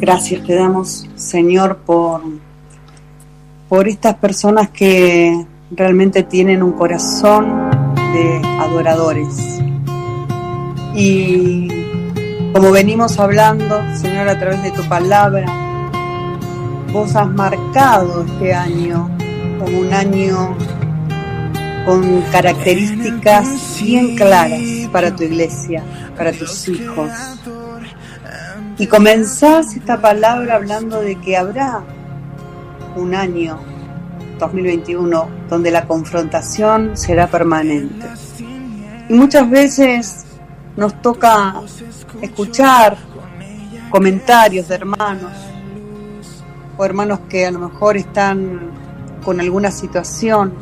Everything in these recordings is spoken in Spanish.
Gracias te damos, Señor, por, por estas personas que realmente tienen un corazón de adoradores. Y como venimos hablando, Señor, a través de tu palabra, vos has marcado este año como un año con características bien claras para tu iglesia, para tus hijos. Y comenzás esta palabra hablando de que habrá un año 2021 donde la confrontación será permanente. Y muchas veces nos toca escuchar comentarios de hermanos o hermanos que a lo mejor están con alguna situación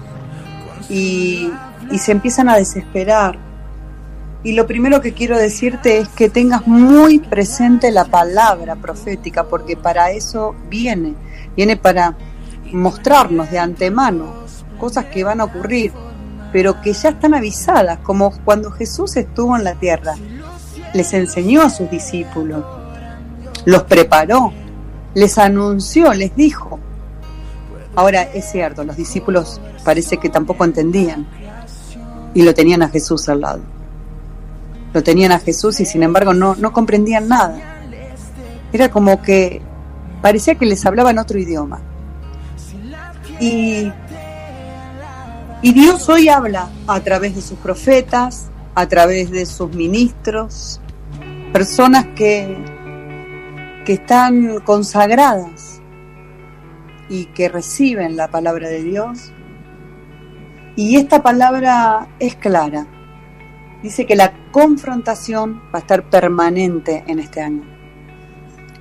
y, y se empiezan a desesperar. Y lo primero que quiero decirte es que tengas muy presente la palabra profética, porque para eso viene, viene para mostrarnos de antemano cosas que van a ocurrir, pero que ya están avisadas, como cuando Jesús estuvo en la tierra, les enseñó a sus discípulos, los preparó, les anunció, les dijo. Ahora es cierto, los discípulos parece que tampoco entendían y lo tenían a Jesús al lado. Lo tenían a Jesús y sin embargo no, no comprendían nada. Era como que parecía que les hablaba en otro idioma. Y, y Dios hoy habla a través de sus profetas, a través de sus ministros, personas que, que están consagradas y que reciben la palabra de Dios. Y esta palabra es clara. Dice que la confrontación va a estar permanente en este año.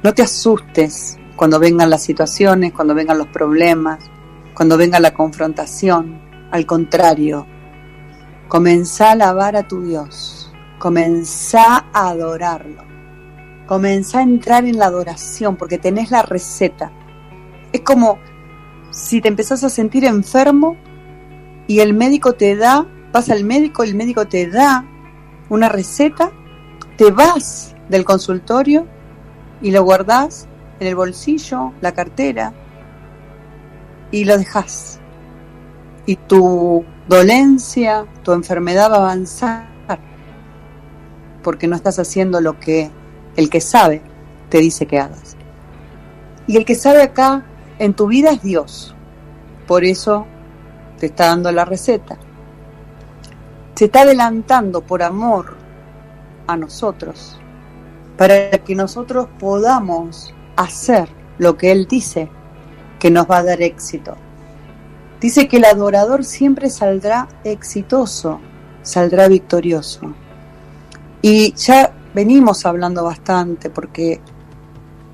No te asustes cuando vengan las situaciones, cuando vengan los problemas, cuando venga la confrontación. Al contrario, comenzá a alabar a tu Dios, comenzá a adorarlo, comenzá a entrar en la adoración porque tenés la receta. Es como si te empezás a sentir enfermo y el médico te da, vas al médico, el médico te da una receta, te vas del consultorio y lo guardás en el bolsillo, la cartera, y lo dejas. Y tu dolencia, tu enfermedad va a avanzar porque no estás haciendo lo que el que sabe te dice que hagas. Y el que sabe acá en tu vida es Dios. Por eso te está dando la receta. Se está adelantando por amor a nosotros para que nosotros podamos hacer lo que Él dice que nos va a dar éxito. Dice que el adorador siempre saldrá exitoso, saldrá victorioso. Y ya venimos hablando bastante porque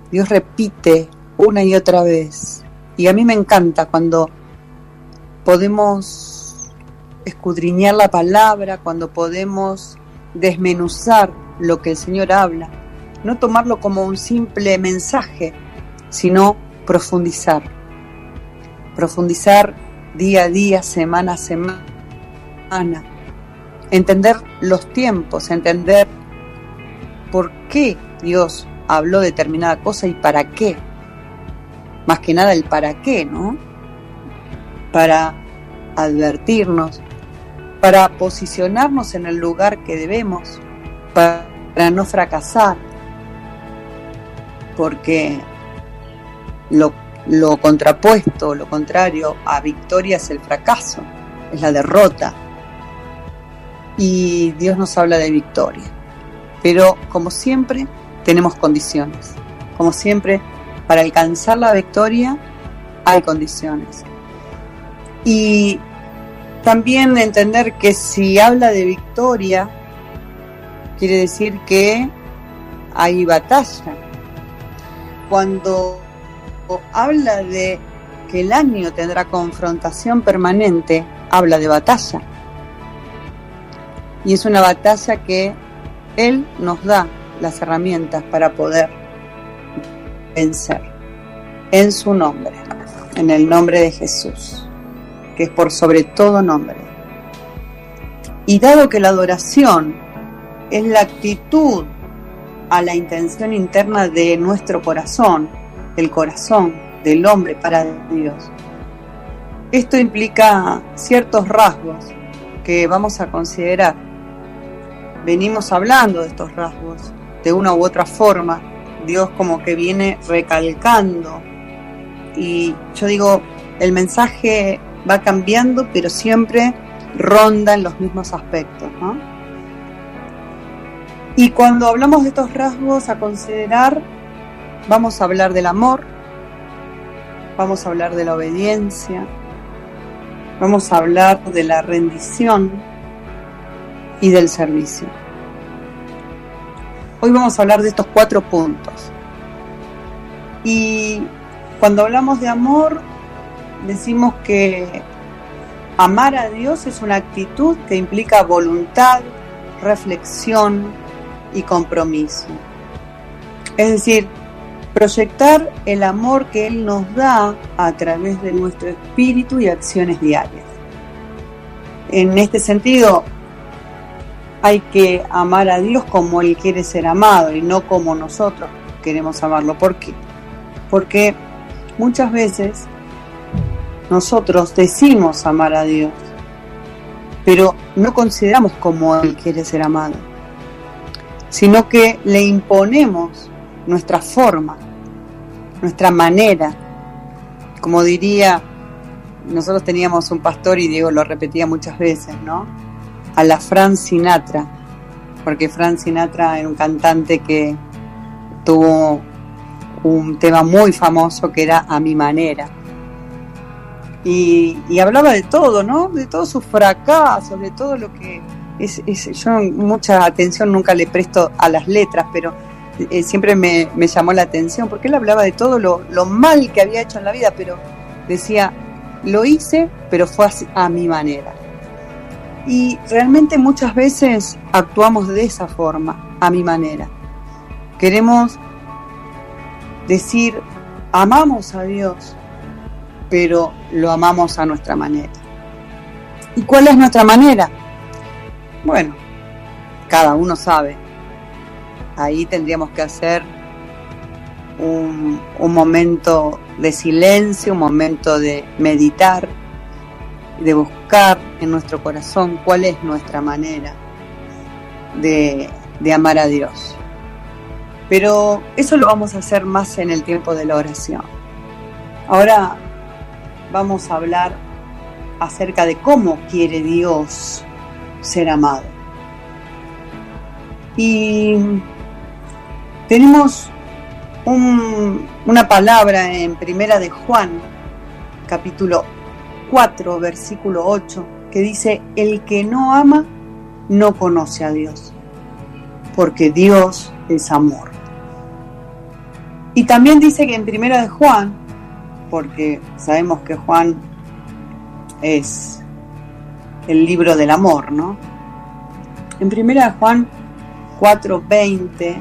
Dios repite una y otra vez. Y a mí me encanta cuando podemos escudriñar la palabra, cuando podemos desmenuzar lo que el Señor habla. No tomarlo como un simple mensaje, sino profundizar. Profundizar día a día, semana a semana. Entender los tiempos, entender por qué Dios habló determinada cosa y para qué. Más que nada el para qué, ¿no? Para advertirnos, para posicionarnos en el lugar que debemos, para no fracasar, porque lo, lo contrapuesto, lo contrario a victoria es el fracaso, es la derrota. Y Dios nos habla de victoria. Pero como siempre, tenemos condiciones. Como siempre, para alcanzar la victoria hay condiciones. Y también entender que si habla de victoria, quiere decir que hay batalla. Cuando habla de que el año tendrá confrontación permanente, habla de batalla. Y es una batalla que Él nos da las herramientas para poder vencer. En su nombre, en el nombre de Jesús, que es por sobre todo nombre. Y dado que la adoración es la actitud a la intención interna de nuestro corazón, el corazón del hombre para Dios. Esto implica ciertos rasgos que vamos a considerar. Venimos hablando de estos rasgos de una u otra forma. Dios como que viene recalcando. Y yo digo, el mensaje va cambiando, pero siempre ronda en los mismos aspectos. Y cuando hablamos de estos rasgos a considerar, vamos a hablar del amor, vamos a hablar de la obediencia, vamos a hablar de la rendición y del servicio. Hoy vamos a hablar de estos cuatro puntos. Y cuando hablamos de amor, decimos que amar a Dios es una actitud que implica voluntad, reflexión y compromiso. Es decir, proyectar el amor que Él nos da a través de nuestro espíritu y acciones diarias. En este sentido, hay que amar a Dios como Él quiere ser amado y no como nosotros queremos amarlo. ¿Por qué? Porque muchas veces nosotros decimos amar a Dios, pero no consideramos como Él quiere ser amado, sino que le imponemos nuestra forma, nuestra manera. Como diría, nosotros teníamos un pastor y Diego lo repetía muchas veces, ¿no? A la Fran Sinatra, porque Fran Sinatra era un cantante que tuvo un tema muy famoso que era A mi manera. Y, hablaba de todo, ¿no? De todos sus fracasos, de todo lo que es, yo mucha atención nunca le presto a las letras, pero eh, siempre me, llamó la atención, porque él hablaba de todo lo, mal que había hecho en la vida, pero decía, lo hice, pero fue a mi manera. Y realmente muchas veces actuamos de esa forma, a mi manera. Queremos decir, amamos a Dios, pero lo amamos a nuestra manera. ¿Y cuál es nuestra manera? Bueno, cada uno sabe ahí tendríamos que hacer un, momento de silencio, un momento de meditar, de buscar en nuestro corazón cuál es nuestra manera de, de amar a Dios. Pero eso lo vamos a hacer más en el tiempo de la oración. Ahora vamos a hablar acerca de cómo quiere Dios ser amado. Y tenemos una palabra en Primera de Juan, capítulo 4, versículo 8, que dice, el que no ama no conoce a Dios, porque Dios es amor. Y también dice que en Primera de Juan, porque sabemos que Juan es el libro del amor, ¿no? En Primera Juan 4:20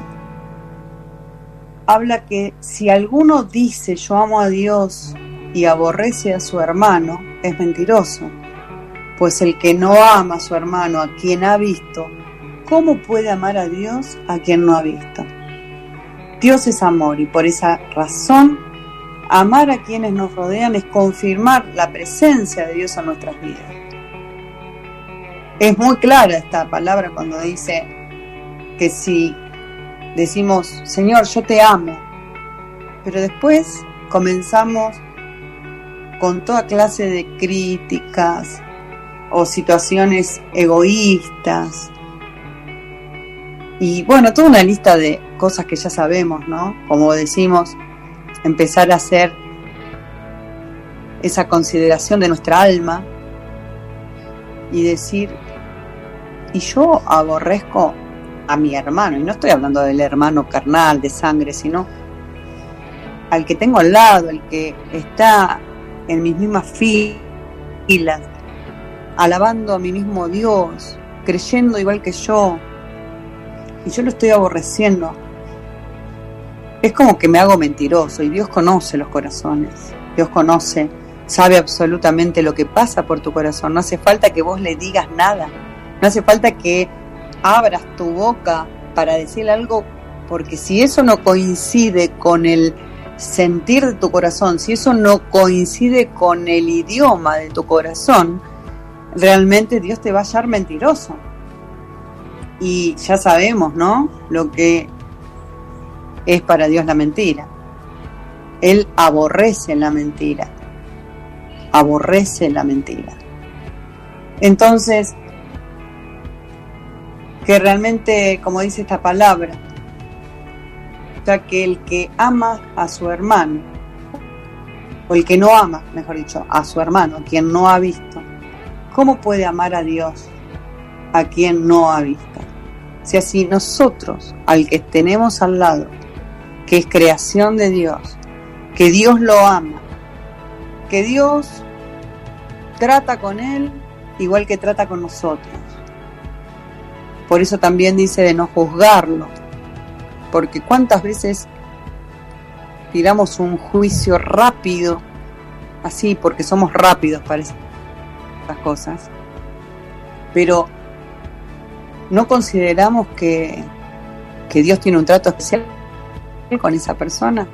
habla que si alguno dice yo amo a Dios y aborrece a su hermano, es mentiroso. Pues el que no ama a su hermano, a quien ha visto, ¿cómo puede amar a Dios a quien no ha visto? Dios es amor y por esa razón amar a quienes nos rodean es confirmar la presencia de Dios en nuestras vidas. Es muy clara esta palabra cuando dice que si decimos, Señor, yo te amo, pero después comenzamos con toda clase de críticas o situaciones egoístas. Y bueno, toda una lista de cosas que ya sabemos, ¿no? Como decimos, empezar a hacer esa consideración de nuestra alma y decir, y yo aborrezco a mi hermano, y no estoy hablando del hermano carnal, de sangre, sino al que tengo al lado, el que está en mis mismas filas, alabando a mi mismo Dios, creyendo igual que yo, y yo lo estoy aborreciendo. Es como que me hago mentiroso y Dios conoce los corazones, Dios conoce, sabe absolutamente lo que pasa por tu corazón, no hace falta que vos le digas nada, no hace falta que abras tu boca para decir algo Porque si eso no coincide con el sentir de tu corazón, si eso no coincide con el idioma de tu corazón, realmente Dios te va a hallar mentiroso. Y ya sabemos, ¿no? Lo que es para Dios la mentira. Él aborrece la mentira. Aborrece la mentira. Entonces, que realmente, como dice esta palabra, ya que el que ama a su hermano, o el que no ama, mejor dicho, a su hermano, quien no ha visto, ¿cómo puede amar a Dios a quien no ha visto? Si así nosotros, al que tenemos al lado, que es creación de Dios, que Dios lo ama, que Dios trata con él igual que trata con nosotros. Por eso también dice de no juzgarlo, porque cuántas veces tiramos un juicio rápido, así, porque somos rápidos para esas cosas, pero no consideramos que, que Dios tiene un trato especial con esa persona.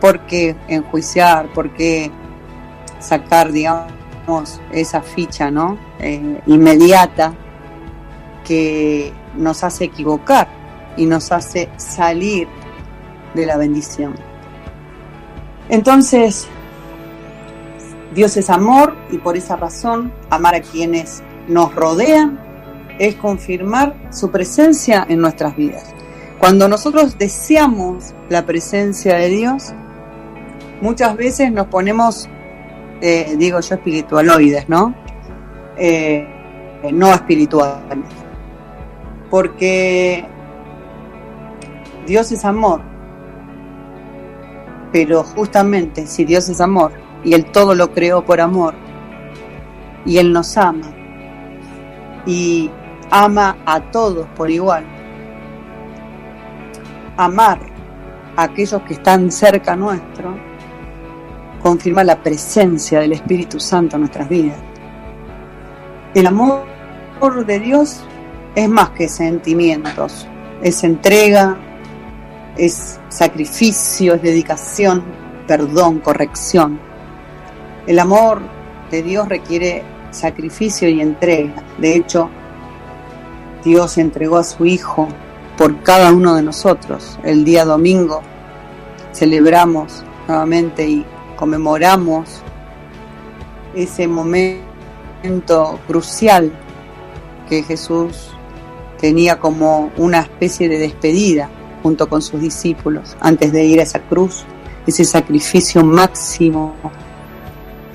¿Por qué enjuiciar? ¿Por qué sacar, digamos, esa ficha, ¿no? Eh, inmediata que nos hace equivocar y nos hace salir de la bendición. Entonces, Dios es amor y por esa razón amar a quienes nos rodean es confirmar su presencia en nuestras vidas. Cuando nosotros deseamos la presencia de Dios, muchas veces nos ponemos, eh, digo yo, espiritualoides, ¿no? Eh, no espirituales. Porque Dios es amor. Pero justamente si Dios es amor y Él todo lo creó por amor y Él nos ama y ama a todos por igual, amar a aquellos que están cerca nuestro, confirma la presencia del Espíritu Santo en nuestras vidas. El amor de Dios es más que sentimientos, es entrega, es sacrificio, es dedicación, perdón, corrección. El amor de Dios requiere sacrificio y entrega. De hecho, Dios entregó a su Hijo por cada uno de nosotros. El día domingo celebramos nuevamente y conmemoramos ese momento crucial que Jesús tenía como una especie de despedida junto con sus discípulos antes de ir a esa cruz, ese sacrificio máximo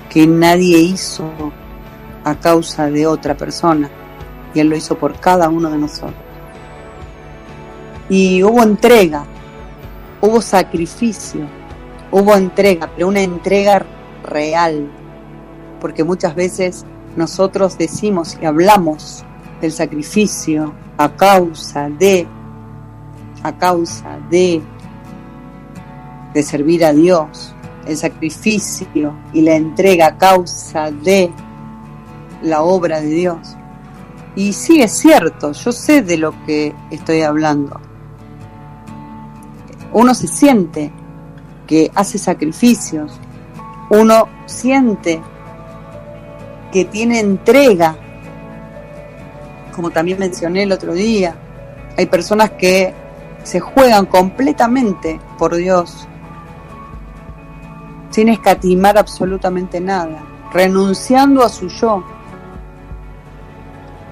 que nadie hizo a causa de otra persona y Él lo hizo por cada uno de nosotros y hubo entrega, hubo sacrificio, hubo entrega, pero una entrega real, porque muchas veces nosotros decimos y hablamos del sacrificio a causa de, a causa de, de servir a Dios, el sacrificio y la entrega a causa de la obra de Dios. Y sí es cierto, yo sé de lo que estoy hablando uno se siente que hace sacrificios, uno siente que tiene entrega, como también mencioné el otro día, hay personas que se juegan completamente por Dios, sin escatimar absolutamente nada, renunciando a su yo.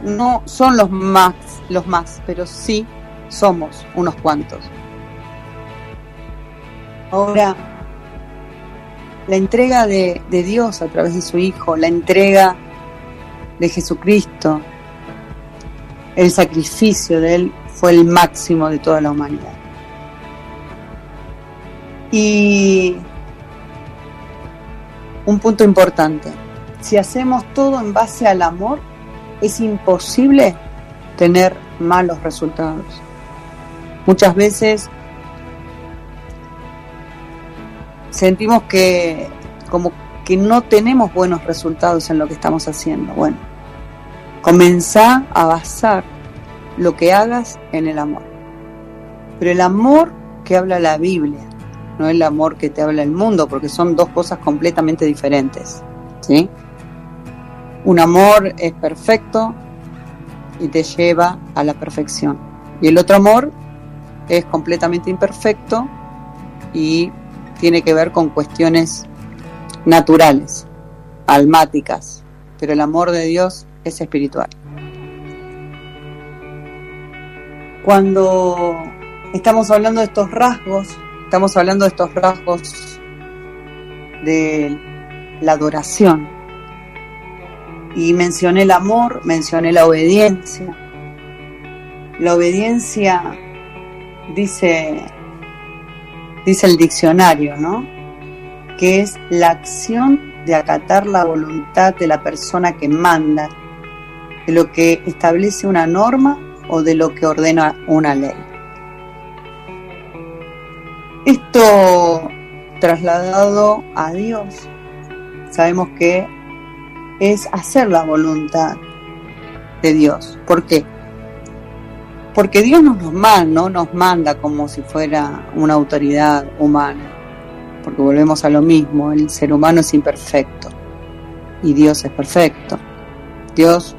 No son los más, los más, pero sí somos unos cuantos. Ahora, la entrega de, Dios a través de su Hijo, la entrega de Jesucristo, el sacrificio de Él fue el máximo de toda la humanidad. Y un punto importante, si hacemos todo en base al amor, es imposible tener malos resultados. Muchas veces sentimos que como que no tenemos buenos resultados en lo que estamos haciendo. Bueno, comenzá a basar lo que hagas en el amor. Pero el amor que habla la Biblia, no el amor que te habla el mundo, porque son dos cosas completamente diferentes. ¿sí? Un amor es perfecto y te lleva a la perfección. Y el otro amor es completamente imperfecto y tiene que ver con cuestiones naturales, almáticas, pero el amor de Dios es espiritual. Cuando estamos hablando de estos rasgos, estamos hablando de estos rasgos de la adoración. Y mencioné el amor, mencioné la obediencia. La obediencia dice dice el diccionario, ¿no? Que es la acción de acatar la voluntad de la persona que manda, de lo que establece una norma o de lo que ordena una ley. Esto trasladado a Dios, sabemos que es hacer la voluntad de Dios. ¿Por qué? Porque Dios no nos manda, no nos manda como si fuera una autoridad humana. Porque volvemos a lo mismo, el ser humano es imperfecto. Y Dios es perfecto. Dios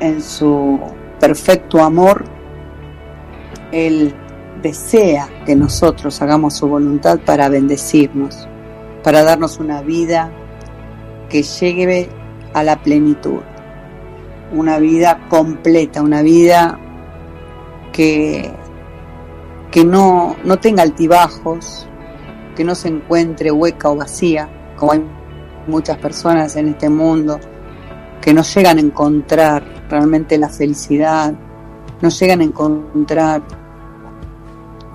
en su perfecto amor, Él desea que nosotros hagamos su voluntad para bendecirnos, para darnos una vida que llegue a la plenitud, una vida completa, una vida que, que no, no tenga altibajos, que no se encuentre hueca o vacía, como hay muchas personas en este mundo que no llegan a encontrar realmente la felicidad, no llegan a encontrar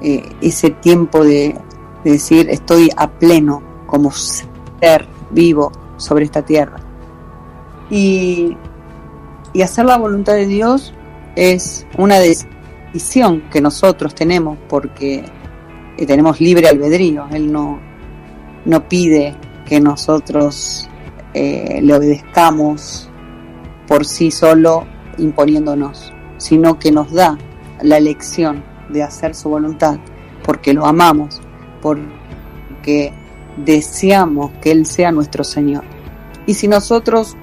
eh, ese tiempo de, decir estoy a pleno como ser vivo sobre esta tierra. Y, y hacer la voluntad de Dios es una decisión que nosotros tenemos porque tenemos libre albedrío. Él no, no pide que nosotros eh, le obedezcamos por sí solo imponiéndonos, sino que nos da la elección de hacer su voluntad, porque lo amamos, porque deseamos que Él sea nuestro Señor. Y si nosotros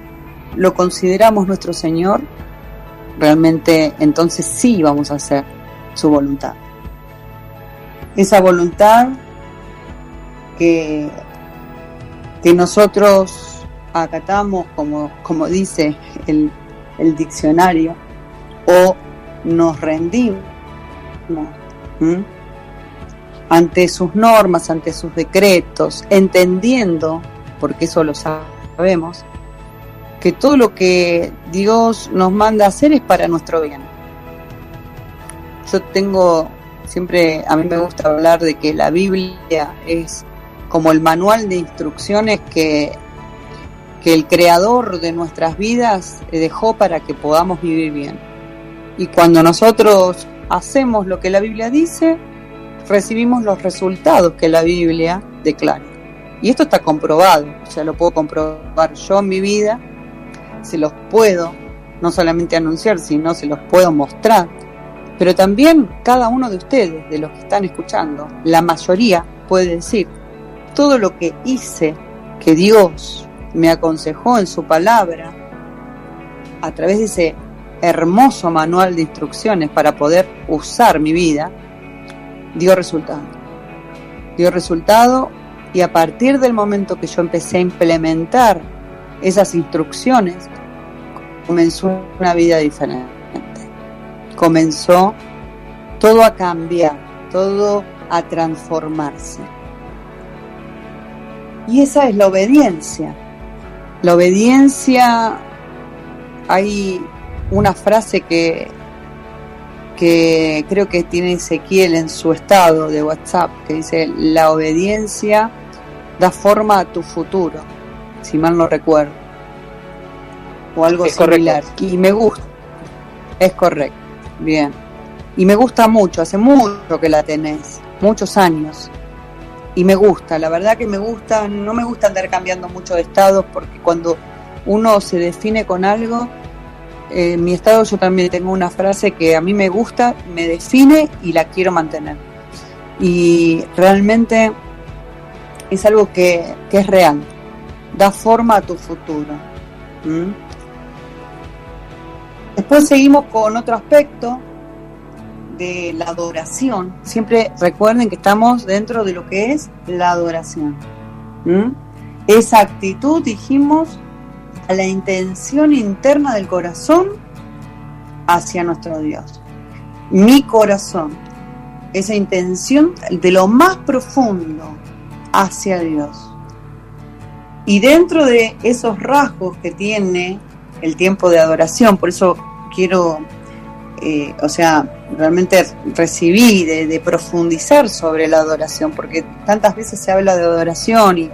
lo consideramos nuestro Señor, realmente entonces sí vamos a hacer su voluntad. Esa voluntad que, que nosotros acatamos, como, como dice el, el diccionario, o nos rendimos ante sus normas, ante sus decretos, entendiendo, porque eso lo sabemos, que todo lo que Dios nos manda hacer es para nuestro bien. Yo tengo Siempre a mí me gusta hablar de que la Biblia es como el manual de instrucciones que, que el creador de nuestras vidas dejó para que podamos vivir bien. Y cuando nosotros hacemos lo que la Biblia dice, recibimos los resultados que la Biblia declara. Y esto está comprobado, o lo puedo comprobar yo en mi vida, se los puedo no solamente anunciar, sino se los puedo mostrar pero también cada uno de ustedes, de los que están escuchando, la mayoría puede decir, todo lo que hice, que Dios me aconsejó en su palabra, a través de ese hermoso manual de instrucciones para poder usar mi vida, dio resultado. Dio resultado y a partir del momento que yo empecé a implementar esas instrucciones, comenzó una vida diferente comenzó todo a cambiar, todo a transformarse. Y esa es la obediencia. La obediencia, hay una frase que, que creo que tiene Ezequiel en su estado de WhatsApp, que dice, la obediencia da forma a tu futuro, si mal no recuerdo. O algo similar. Y me gusta. Es correcto. Bien. Y me gusta mucho, hace mucho que la tenés, muchos años. Y me gusta, la verdad que me gusta, no me gusta andar cambiando mucho de estados porque cuando uno se define con algo, en mi estado yo también tengo una frase que a mí me gusta, me define y la quiero mantener. Y realmente es algo que, es real, da forma a tu futuro. Después seguimos con otro aspecto de la adoración. Siempre recuerden que estamos dentro de lo que es la adoración. Esa actitud, dijimos, a la intención interna del corazón hacia nuestro Dios. Mi corazón, esa intención de lo más profundo hacia Dios. Y dentro de esos rasgos que tiene el tiempo de adoración, por eso quiero, eh, o sea, realmente recibí de, profundizar sobre la adoración, porque tantas veces se habla de adoración y,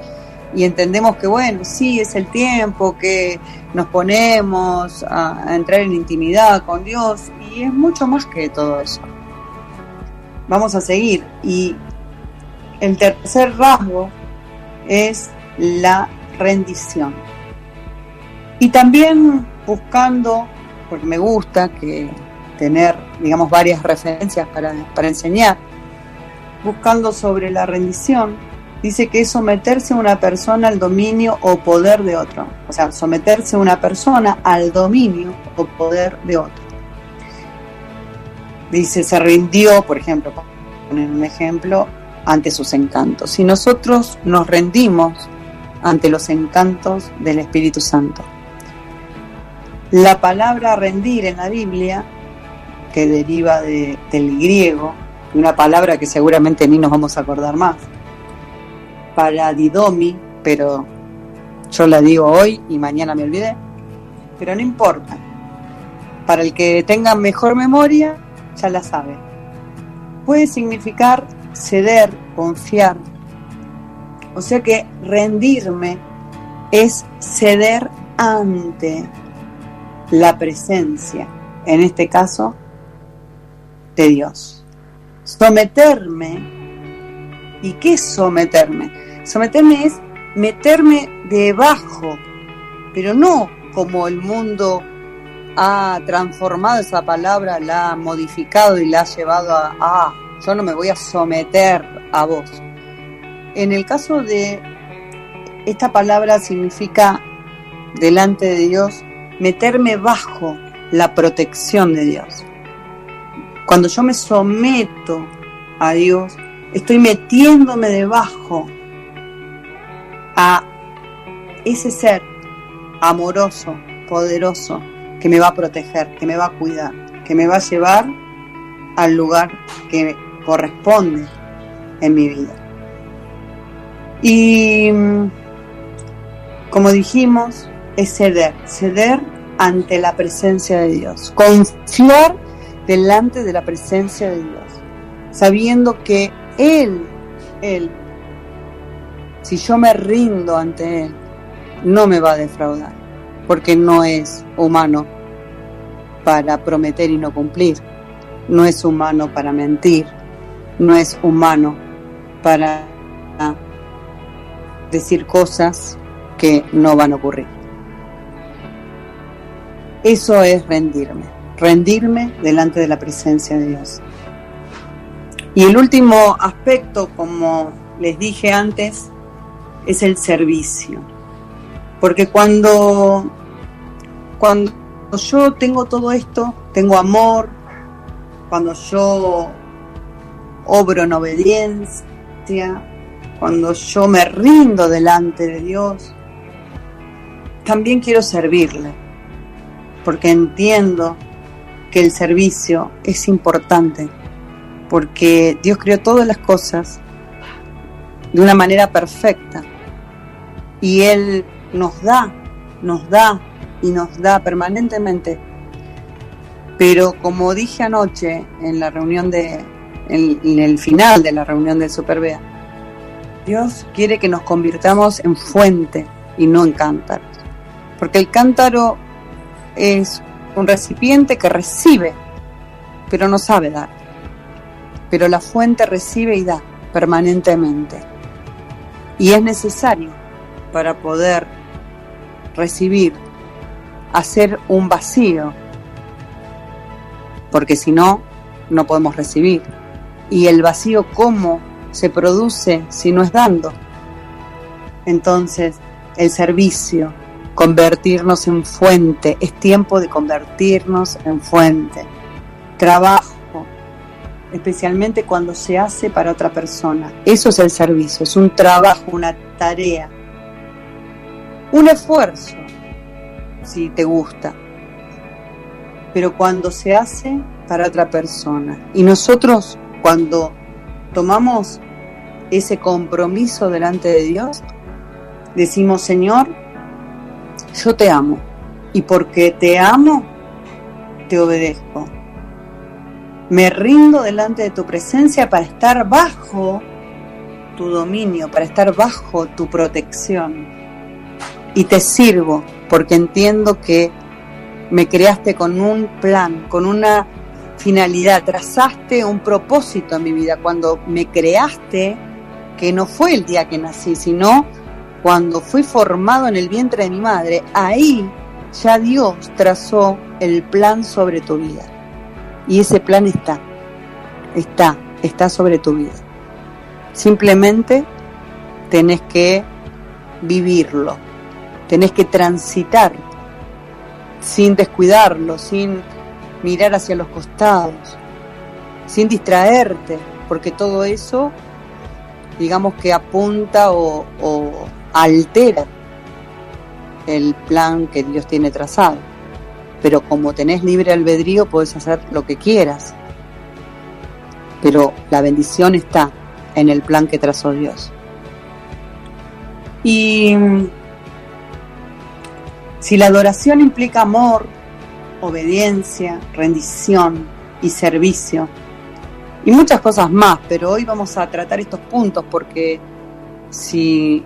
y entendemos que, bueno, sí, es el tiempo que nos ponemos a, entrar en intimidad con Dios y es mucho más que todo eso. Vamos a seguir. Y el tercer rasgo es la rendición. Y también buscando, porque me gusta que tener, digamos, varias referencias para, para enseñar, buscando sobre la rendición, dice que es someterse a una persona al dominio o poder de otro. O sea, someterse a una persona al dominio o poder de otro. Dice, se rindió, por ejemplo, poner un ejemplo, ante sus encantos. Si nosotros nos rendimos ante los encantos del Espíritu Santo. La palabra rendir en la Biblia, que deriva del griego, una palabra que seguramente ni nos vamos a acordar más, para Didomi, pero yo la digo hoy y mañana me olvidé, pero no importa. Para el que tenga mejor memoria, ya la sabe. Puede significar ceder, confiar. O sea que rendirme es ceder ante la presencia, en este caso, de Dios. Someterme. ¿Y qué es someterme? Someterme es meterme debajo, pero no como el mundo ha transformado esa palabra, la ha modificado y la ha llevado a, ah, yo no me voy a someter a vos. En el caso de esta palabra significa delante de Dios, meterme bajo la protección de Dios. Cuando yo me someto a Dios, estoy metiéndome debajo a ese ser amoroso, poderoso, que me va a proteger, que me va a cuidar, que me va a llevar al lugar que corresponde en mi vida. Y como dijimos, es ceder, ceder ante la presencia de Dios, confiar delante de la presencia de Dios, sabiendo que Él, Él si yo me rindo ante Él, no me va a defraudar, porque no es humano para prometer y no cumplir, no es humano para mentir, no es humano para decir cosas que no van a ocurrir. Eso es rendirme, rendirme delante de la presencia de Dios. Y el último aspecto, como les dije antes, es el servicio. Porque cuando, cuando yo tengo todo esto, tengo amor, cuando yo obro en obediencia, cuando yo me rindo delante de Dios, también quiero servirle, porque entiendo que el servicio es importante, porque Dios creó todas las cosas de una manera perfecta y Él nos da, nos da y nos da permanentemente. Pero como dije anoche en la reunión de, en, el final de la reunión del Superbea, Dios quiere que nos convirtamos en fuente y no en cántaro. Porque el cántaro es un recipiente que recibe, pero no sabe dar. Pero la fuente recibe y da permanentemente. Y es necesario para poder recibir, hacer un vacío porque si no, no podemos recibir. Y el vacío, ¿cómo se produce si no es dando? Entonces, el servicio, convertirnos en fuente, es tiempo de convertirnos en fuente. Trabajo, especialmente cuando se hace para otra persona. Eso es el servicio, es un trabajo, una tarea, un esfuerzo, si te gusta, pero cuando se hace para otra persona. Y nosotros cuando tomamos ese compromiso delante de Dios, decimos, Señor, yo te amo. Y porque te amo, te obedezco. Me rindo delante de tu presencia para estar bajo tu dominio, para estar bajo tu protección. Y te sirvo porque entiendo que me creaste con un plan, con una finalidad, trazaste un propósito en mi vida. Cuando me creaste, que no fue el día que nací, sino cuando fui formado en el vientre de mi madre, ahí ya Dios trazó el plan sobre tu vida. Y ese plan está, está, está sobre tu vida. Simplemente tenés que vivirlo, tenés que transitar sin descuidarlo, sin mirar hacia los costados, sin distraerte, porque todo eso, digamos que apunta o, altera el plan que Dios tiene trazado. Pero como tenés libre albedrío, puedes hacer lo que quieras. Pero la bendición está en el plan que trazó Dios. Y si la adoración implica amor, obediencia, rendición y servicio. Y muchas cosas más, pero hoy vamos a tratar estos puntos porque si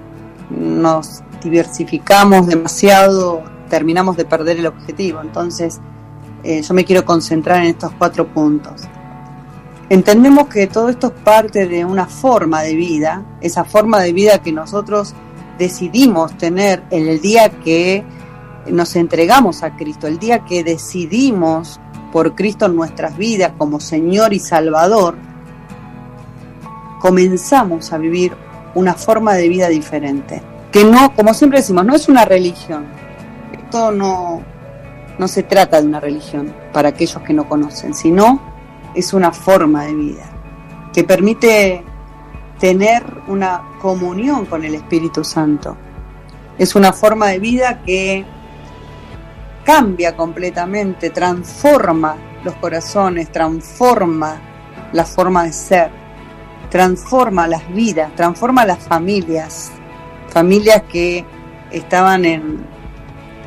nos diversificamos demasiado, terminamos de perder el objetivo. Entonces, eh, yo me quiero concentrar en estos cuatro puntos. Entendemos que todo esto es parte de una forma de vida, esa forma de vida que nosotros decidimos tener en el día que nos entregamos a Cristo, el día que decidimos por Cristo en nuestras vidas como Señor y Salvador, comenzamos a vivir una forma de vida diferente. Que no, como siempre decimos, no es una religión. Esto no, no se trata de una religión para aquellos que no conocen, sino es una forma de vida que permite tener una comunión con el Espíritu Santo. Es una forma de vida que cambia completamente, transforma los corazones, transforma la forma de ser, transforma las vidas, transforma las familias, familias que estaban en,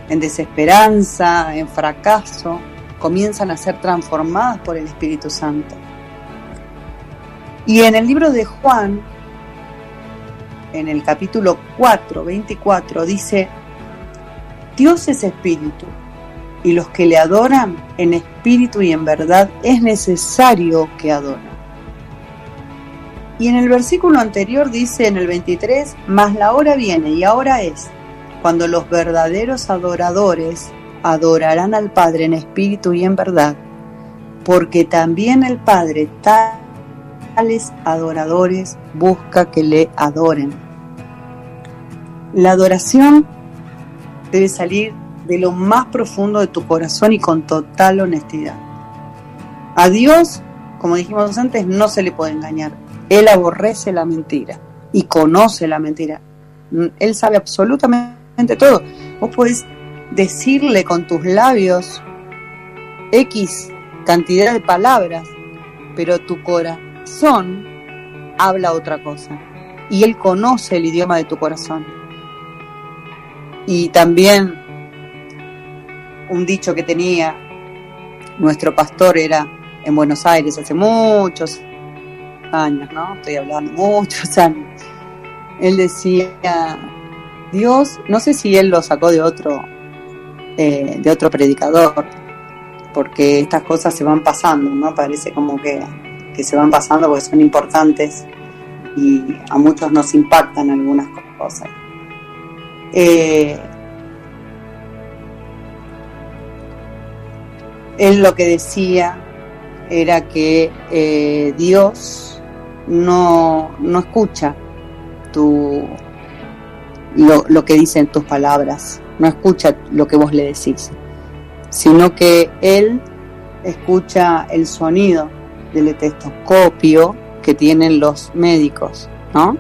en desesperanza, en fracaso, comienzan a ser transformadas por el Espíritu Santo. Y en el libro de Juan, en el capítulo 4, 24, dice, Dios es espíritu y los que le adoran en espíritu y en verdad es necesario que adoren. Y en el versículo anterior dice en el 23, mas la hora viene y ahora es cuando los verdaderos adoradores adorarán al Padre en espíritu y en verdad, porque también el Padre tales adoradores busca que le adoren. La adoración debe salir de lo más profundo de tu corazón y con total honestidad. A Dios, como dijimos antes, no se le puede engañar. Él aborrece la mentira y conoce la mentira. Él sabe absolutamente todo. Vos podés decirle con tus labios X cantidad de palabras, pero tu corazón habla otra cosa. Y Él conoce el idioma de tu corazón. Y también un dicho que tenía nuestro pastor era en Buenos Aires hace muchos años, ¿no? Estoy hablando muchos años. Él decía, Dios, no sé si él lo sacó de otro, eh, de otro predicador, porque estas cosas se van pasando, ¿no? Parece como que, que se van pasando porque son importantes y a muchos nos impactan algunas cosas. Eh, él lo que decía era que eh, Dios no, no escucha tu, lo, lo que dicen tus palabras, no escucha lo que vos le decís, sino que Él escucha el sonido del estetoscopio que tienen los médicos, ¿no?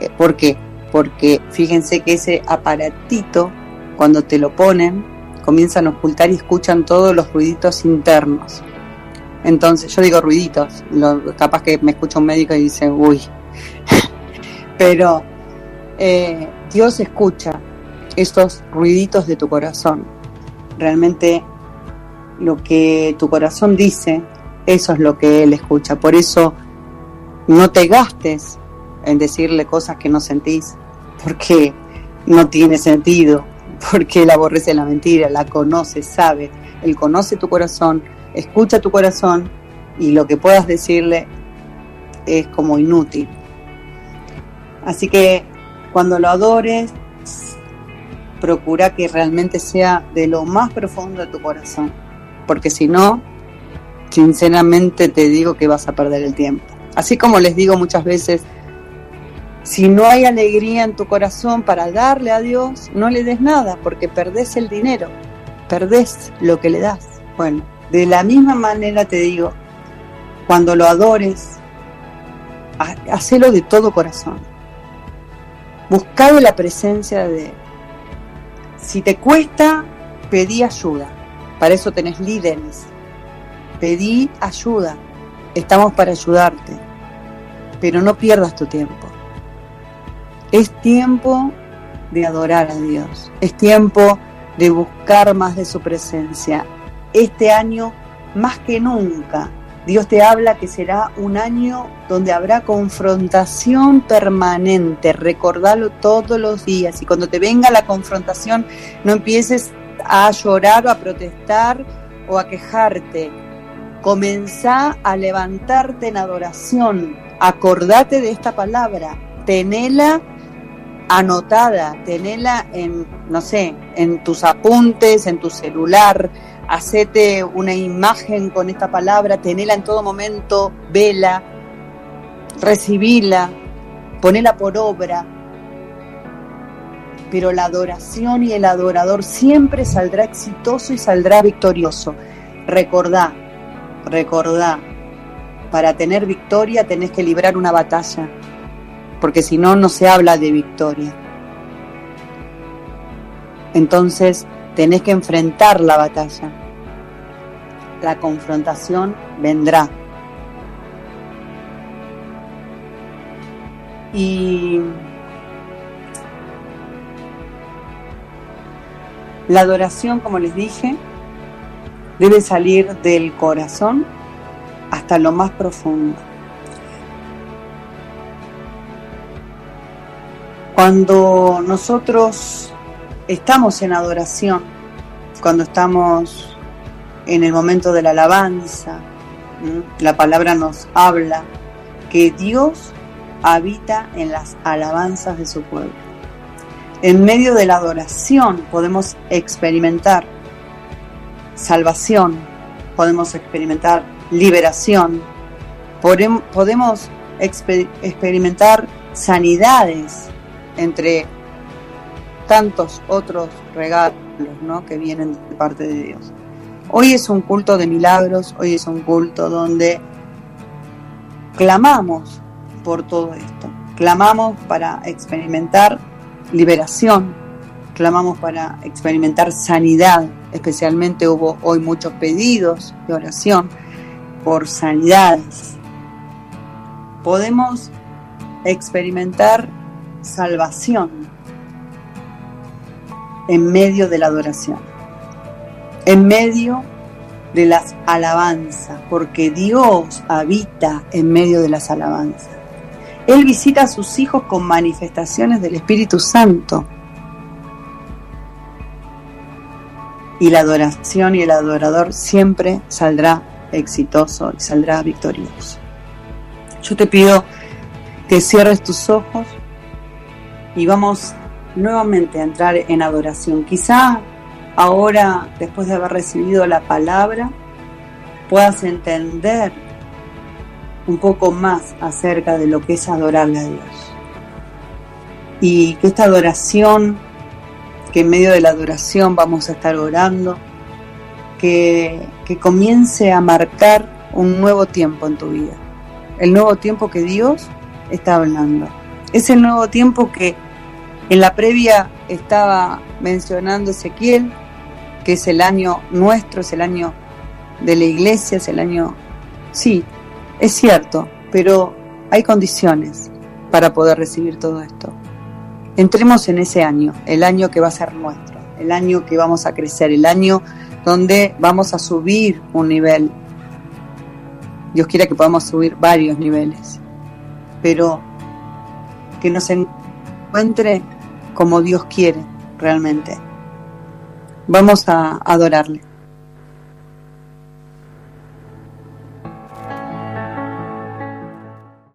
Eh, ¿Por qué? Porque fíjense que ese aparatito, cuando te lo ponen, comienzan a ocultar y escuchan todos los ruiditos internos. Entonces, yo digo ruiditos, lo, capaz que me escucha un médico y dice, uy, pero eh, Dios escucha estos ruiditos de tu corazón. Realmente lo que tu corazón dice, eso es lo que Él escucha. Por eso no te gastes en decirle cosas que no sentís, porque no tiene sentido, porque Él aborrece la mentira, la conoce, sabe. Él conoce tu corazón, escucha tu corazón y lo que puedas decirle es como inútil. Así que cuando lo adores, procura que realmente sea de lo más profundo de tu corazón, porque si no, sinceramente te digo que vas a perder el tiempo. Así como les digo muchas veces, si no hay alegría en tu corazón para darle a Dios, no le des nada, porque perdés el dinero, perdés lo que le das. Bueno, de la misma manera te digo, cuando lo adores, hacelo de todo corazón. Buscado la presencia de Él. Si te cuesta, pedí ayuda. Para eso tenés líderes. Pedí ayuda. Estamos para ayudarte. Pero no pierdas tu tiempo. Es tiempo de adorar a Dios. Es tiempo de buscar más de su presencia. Este año, más que nunca, Dios te habla que será un año donde habrá confrontación permanente. Recordalo todos los días. Y cuando te venga la confrontación, no empieces a llorar o a protestar o a quejarte. Comenzá a levantarte en adoración. Acordate de esta palabra. Tenela anotada. Tenela en, no sé, en tus apuntes, en tu celular hacete una imagen con esta palabra, tenela en todo momento, vela, recibila, ponela por obra. Pero la adoración y el adorador siempre saldrá exitoso y saldrá victorioso. Recordá, recordá, para tener victoria tenés que librar una batalla, porque si no, no se habla de victoria. Entonces, tenés que enfrentar la batalla la confrontación vendrá. Y la adoración, como les dije, debe salir del corazón hasta lo más profundo. Cuando nosotros estamos en adoración, cuando estamos en el momento de la alabanza. La palabra nos habla que Dios habita en las alabanzas de su pueblo. En medio de la adoración podemos experimentar salvación, podemos experimentar liberación, podemos experimentar sanidades entre tantos otros regalos ¿no? que vienen de parte de Dios. Hoy es un culto de milagros, hoy es un culto donde clamamos por todo esto, clamamos para experimentar liberación, clamamos para experimentar sanidad, especialmente hubo hoy muchos pedidos de oración por sanidades. Podemos experimentar salvación en medio de la adoración en medio de las alabanzas, porque Dios habita en medio de las alabanzas. Él visita a sus hijos con manifestaciones del Espíritu Santo. Y la adoración y el adorador siempre saldrá exitoso y saldrá victorioso. Yo te pido que cierres tus ojos y vamos nuevamente a entrar en adoración. Quizá Ahora, después de haber recibido la palabra, puedas entender un poco más acerca de lo que es adorarle a Dios. Y que esta adoración, que en medio de la adoración vamos a estar orando, que, que comience a marcar un nuevo tiempo en tu vida. El nuevo tiempo que Dios está hablando. Es el nuevo tiempo que en la previa estaba mencionando Ezequiel, que es el año nuestro, es el año de la iglesia, es el año... Sí, es cierto, pero hay condiciones para poder recibir todo esto. Entremos en ese año, el año que va a ser nuestro, el año que vamos a crecer, el año donde vamos a subir un nivel. Dios quiera que podamos subir varios niveles, pero que nos encuentre como Dios quiere realmente. Vamos a adorarle.